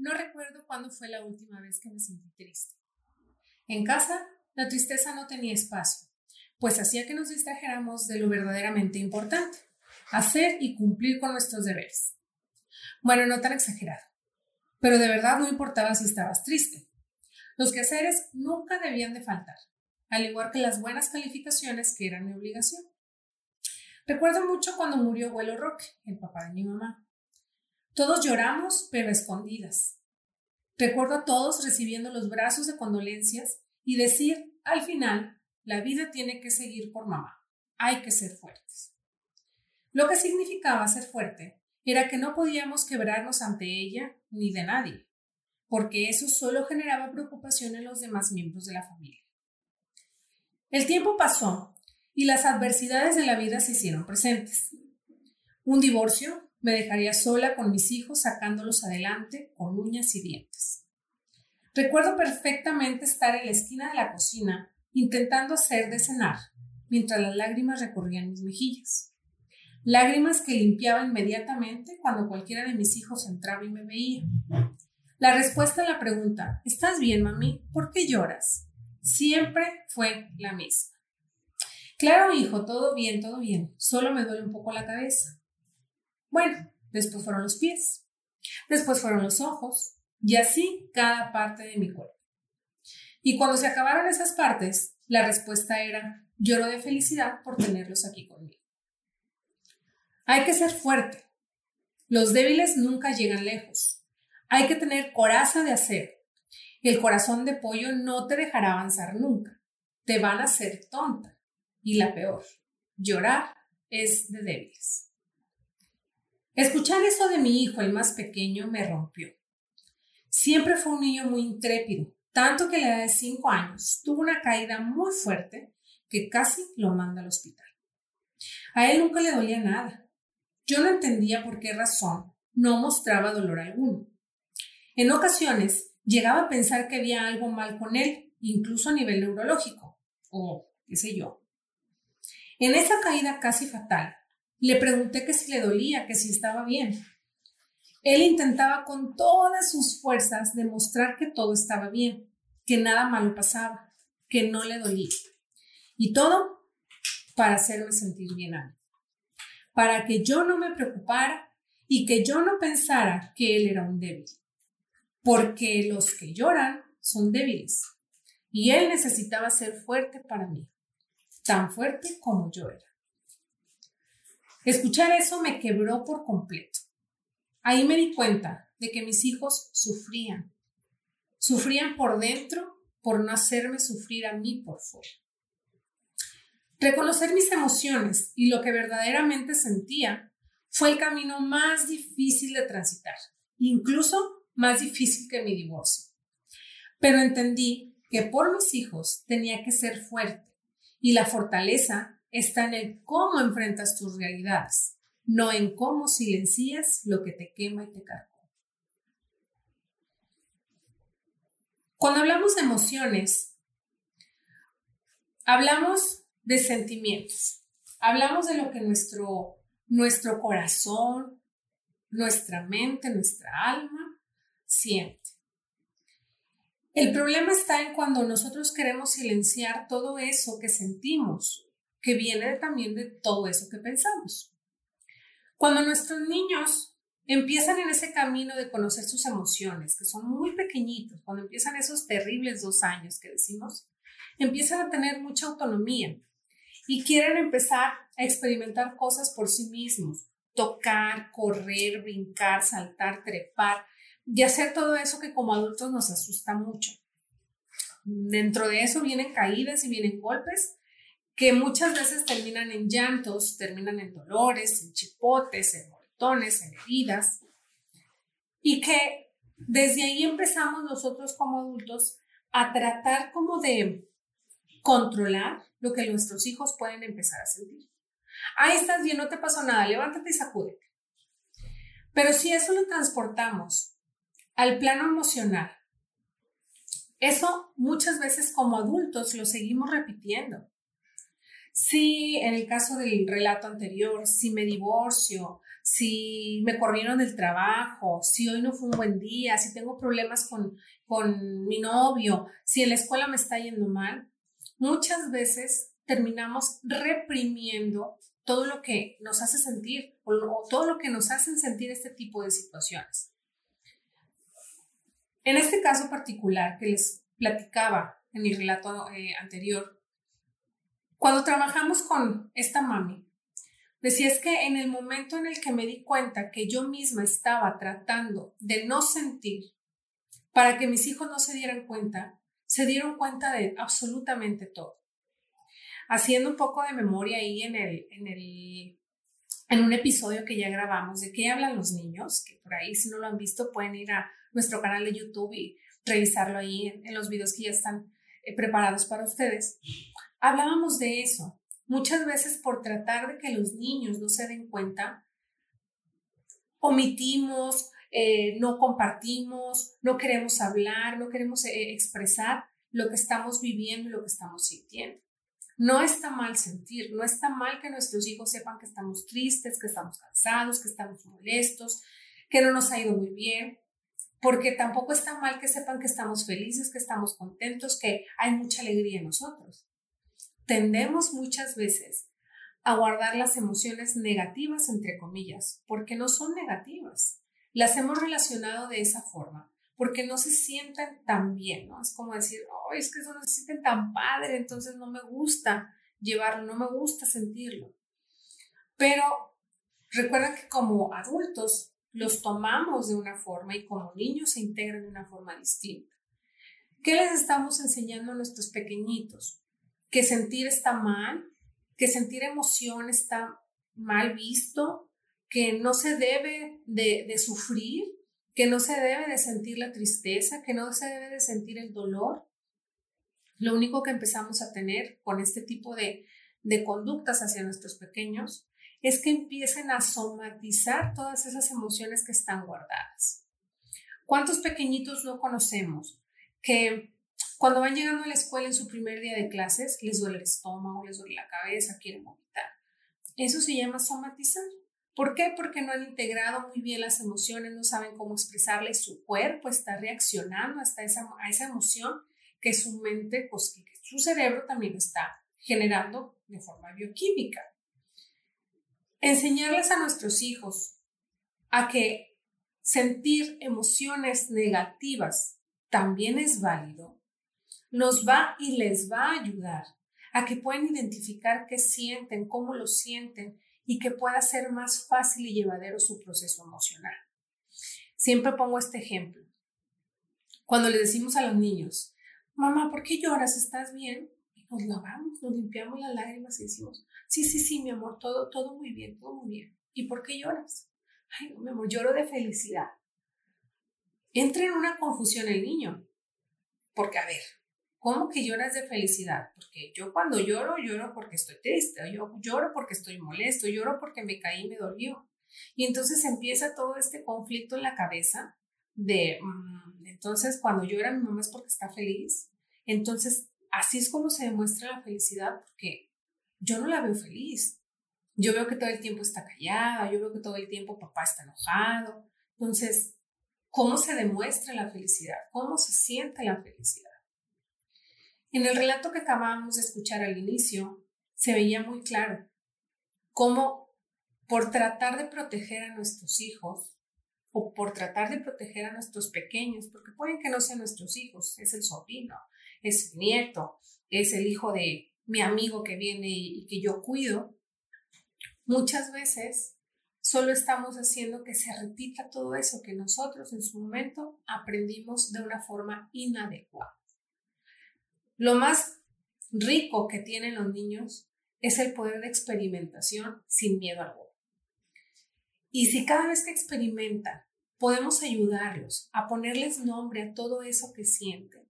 no recuerdo cuándo fue la última vez que me sentí triste. En casa, la tristeza no tenía espacio, pues hacía que nos distrajéramos de lo verdaderamente importante, hacer y cumplir con nuestros deberes. Bueno, no tan exagerado, pero de verdad no importaba si estabas triste. Los quehaceres nunca debían de faltar, al igual que las buenas calificaciones que eran mi obligación. Recuerdo mucho cuando murió abuelo Roque, el papá de mi mamá. Todos lloramos, pero escondidas. Recuerdo a todos recibiendo los brazos de condolencias y decir, al final, la vida tiene que seguir por mamá. Hay que ser fuertes. Lo que significaba ser fuerte era que no podíamos quebrarnos ante ella ni de nadie, porque eso solo generaba preocupación en los demás miembros de la familia. El tiempo pasó y las adversidades de la vida se hicieron presentes. Un divorcio me dejaría sola con mis hijos sacándolos adelante con uñas y dientes. Recuerdo perfectamente estar en la esquina de la cocina intentando hacer de cenar, mientras las lágrimas recorrían mis mejillas. Lágrimas que limpiaba inmediatamente cuando cualquiera de mis hijos entraba y me veía. La respuesta a la pregunta, ¿estás bien, mami? ¿Por qué lloras? Siempre fue la misma. Claro, hijo, todo bien, todo bien. Solo me duele un poco la cabeza. Bueno, después fueron los pies, después fueron los ojos, y así cada parte de mi cuerpo. Y cuando se acabaron esas partes, la respuesta era, lloro de felicidad por tenerlos aquí conmigo. Hay que ser fuerte. Los débiles nunca llegan lejos. Hay que tener coraza de acero. El corazón de pollo no te dejará avanzar nunca. Te van a hacer tonta. Y la peor, llorar es de débiles. Escuchar eso de mi hijo, el más pequeño, me rompió. Siempre fue un niño muy intrépido, tanto que a la edad de cinco años tuvo una caída muy fuerte que casi lo manda al hospital. A él nunca le dolía nada. Yo no entendía por qué razón no mostraba dolor alguno. En ocasiones llegaba a pensar que había algo mal con él, incluso a nivel neurológico, o qué sé yo. En esa caída casi fatal, le pregunté que si le dolía, que si estaba bien. Él intentaba con todas sus fuerzas demostrar que todo estaba bien, que nada malo pasaba, que no le dolía. Y todo para hacerme sentir bien a mí. Para que yo no me preocupara y que yo no pensara que él era un débil. Porque los que lloran son débiles. Y él necesitaba ser fuerte para mí, tan fuerte como yo era. Escuchar eso me quebró por completo. Ahí me di cuenta de que mis hijos sufrían. Sufrían por dentro por no hacerme sufrir a mí por fuera. Reconocer mis emociones y lo que verdaderamente sentía fue el camino más difícil de transitar, incluso más difícil que mi divorcio. Pero entendí que por mis hijos tenía que ser fuerte y la fortaleza está en el cómo enfrentas tus realidades, no en cómo silencias lo que te quema y te carga. Cuando hablamos de emociones, hablamos de sentimientos, hablamos de lo que nuestro, nuestro corazón, nuestra mente, nuestra alma siente. El problema está en cuando nosotros queremos silenciar todo eso que sentimos que viene también de todo eso que pensamos. Cuando nuestros niños empiezan en ese camino de conocer sus emociones, que son muy pequeñitos, cuando empiezan esos terribles dos años que decimos, empiezan a tener mucha autonomía y quieren empezar a experimentar cosas por sí mismos, tocar, correr, brincar, saltar, trepar y hacer todo eso que como adultos nos asusta mucho. Dentro de eso vienen caídas y vienen golpes, que muchas veces terminan en llantos, terminan en dolores, en chipotes, en moretones, en heridas, y que desde ahí empezamos nosotros como adultos a tratar como de controlar lo que nuestros hijos pueden empezar a sentir. Ahí estás bien, no te pasó nada, levántate y sacúdete. Pero si eso lo transportamos al plano emocional, eso muchas veces como adultos lo seguimos repitiendo. Si en el caso del relato anterior, si me divorcio, si me corrieron del trabajo, si hoy no fue un buen día, si tengo problemas con, con mi novio, si en la escuela me está yendo mal, muchas veces terminamos reprimiendo todo lo que nos hace sentir o, todo lo que nos hacen sentir este tipo de situaciones. En este caso particular que les platicaba en mi relato eh, anterior, cuando trabajamos con esta mami, decía es que en el momento en el que me di cuenta que yo misma estaba tratando de no sentir para que mis hijos no se dieran cuenta, se dieron cuenta de absolutamente todo. Haciendo un poco de memoria ahí en el, en el en un episodio que ya grabamos de qué hablan los niños, que por ahí si no lo han visto pueden ir a nuestro canal de YouTube y revisarlo ahí en, los videos que ya están eh, preparados para ustedes. Hablábamos de eso. Muchas veces por tratar de que los niños no se den cuenta, omitimos, eh, no compartimos, no queremos hablar, no queremos eh, expresar lo que estamos viviendo y lo que estamos sintiendo. No está mal sentir, no está mal que nuestros hijos sepan que estamos tristes, que estamos cansados, que estamos molestos, que no nos ha ido muy bien, porque tampoco está mal que sepan que estamos felices, que estamos contentos, que hay mucha alegría en nosotros tendemos muchas veces a guardar las emociones negativas, entre comillas, porque no son negativas. Las hemos relacionado de esa forma, porque no se sienten tan bien, ¿no? Es como decir, oh, es que eso no se sienten tan padre, entonces no me gusta llevarlo, no me gusta sentirlo. Pero recuerda que como adultos los tomamos de una forma y como niños se integran de una forma distinta. ¿Qué les estamos enseñando a nuestros pequeñitos? Que sentir está mal, que sentir emoción está mal visto, que no se debe de, sufrir, que no se debe de sentir la tristeza, que no se debe de sentir el dolor. Lo único que empezamos a tener con este tipo de, de conductas hacia nuestros pequeños es que empiecen a somatizar todas esas emociones que están guardadas. ¿Cuántos pequeñitos no conocemos que cuando van llegando a la escuela en su primer día de clases, les duele el estómago, les duele la cabeza, quieren vomitar. Eso se llama somatizar. ¿Por qué? Porque no han integrado muy bien las emociones, no saben cómo expresarle, su cuerpo está reaccionando hasta esa, a esa emoción que su mente, pues que su cerebro también está generando de forma bioquímica. Enseñarles a nuestros hijos a que sentir emociones negativas también es válido nos va y les va a ayudar a que puedan identificar qué sienten, cómo lo sienten y que pueda ser más fácil y llevadero su proceso emocional. Siempre pongo este ejemplo. Cuando le decimos a los niños, mamá, ¿por qué lloras? ¿Estás bien? Y nos lavamos, nos limpiamos las lágrimas y decimos, sí, sí, sí, mi amor, todo, todo muy bien, todo muy bien. ¿Y por qué lloras? Ay, no, mi amor, lloro de felicidad. Entra en una confusión el niño. Porque, a ver, ¿Cómo que lloras de felicidad? Porque yo cuando lloro, lloro porque estoy triste, yo lloro porque estoy molesto, lloro porque me caí y me dolió. Y entonces empieza todo este conflicto en la cabeza de, mm, entonces cuando llora mi mamá es porque está feliz. Entonces, así es como se demuestra la felicidad, porque yo no la veo feliz. Yo veo que todo el tiempo está callada, yo veo que todo el tiempo papá está enojado. Entonces, ¿cómo se demuestra la felicidad? ¿Cómo se siente la felicidad? En el relato que acabamos de escuchar al inicio, se veía muy claro cómo por tratar de proteger a nuestros hijos o por tratar de proteger a nuestros pequeños, porque pueden que no sean nuestros hijos, es el sobrino, es el nieto, es el hijo de mi amigo que viene y que yo cuido, muchas veces solo estamos haciendo que se repita todo eso que nosotros en su momento aprendimos de una forma inadecuada. Lo más rico que tienen los niños es el poder de experimentación sin miedo alguno. Y si cada vez que experimentan podemos ayudarlos a ponerles nombre a todo eso que sienten,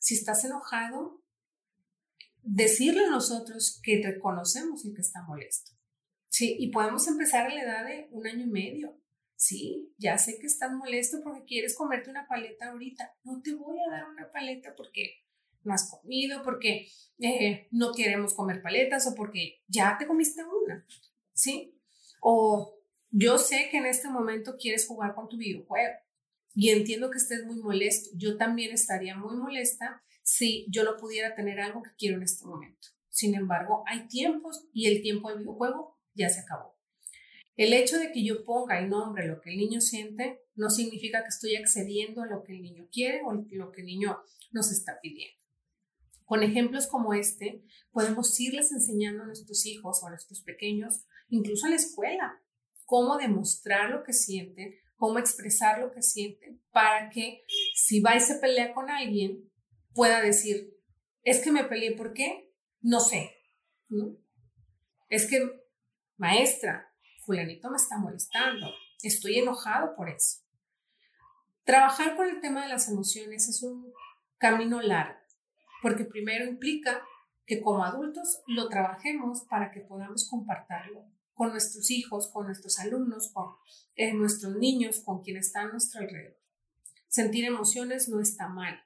si estás enojado, decirle a nosotros que reconocemos el que está molesto. Sí, y podemos empezar a la edad de un año y medio. Sí, ya sé que estás molesto porque quieres comerte una paleta ahorita. No te voy a dar una paleta porque no has comido, porque eh, no queremos comer paletas o porque ya te comiste una, ¿sí? O Yo sé que en este momento quieres jugar con tu videojuego y entiendo que estés muy molesto. Yo también estaría muy molesta si yo no pudiera tener algo que quiero en este momento. Sin embargo, hay tiempos y el tiempo del videojuego ya se acabó. El hecho de que yo ponga y nombre lo que el niño siente no significa que estoy accediendo a lo que el niño quiere o lo que el niño nos está pidiendo. Con ejemplos como este, podemos irles enseñando a nuestros hijos o a nuestros pequeños, incluso en la escuela, cómo demostrar lo que sienten, cómo expresar lo que sienten, para que si va y se pelea con alguien, pueda decir, es que me peleé, ¿por qué? No sé. Es que, maestra, fulanito me está molestando, estoy enojado por eso. Trabajar con el tema de las emociones es un camino largo porque primero implica que como adultos lo trabajemos para que podamos compartirlo con nuestros hijos, con nuestros alumnos, con eh, nuestros niños, con quienes están a nuestro alrededor. Sentir emociones no está mal.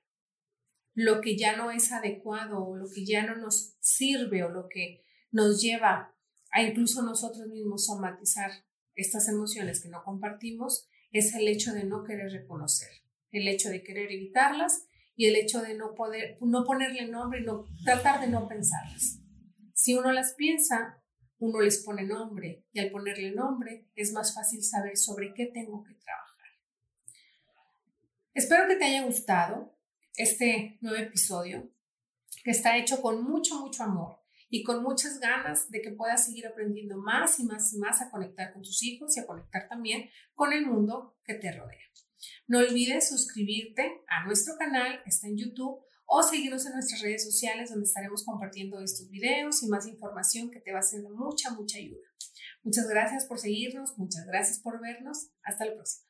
Lo que ya no es adecuado o lo que ya no nos sirve o lo que nos lleva a incluso nosotros mismos somatizar estas emociones que no compartimos es el hecho de no querer reconocer, el hecho de querer evitarlas y el hecho de no poder, no ponerle nombre y no, tratar de no pensarlas. Si uno las piensa, uno les pone nombre y al ponerle nombre es más fácil saber sobre qué tengo que trabajar. Espero que te haya gustado este nuevo episodio que está hecho con mucho, mucho amor y con muchas ganas de que puedas seguir aprendiendo más y más y más a conectar con tus hijos y a conectar también con el mundo que te rodea. No olvides suscribirte a nuestro canal, está en YouTube, o seguirnos en nuestras redes sociales donde estaremos compartiendo estos videos y más información que te va a ser mucha, mucha ayuda. Muchas gracias por seguirnos, muchas gracias por vernos. Hasta la próxima.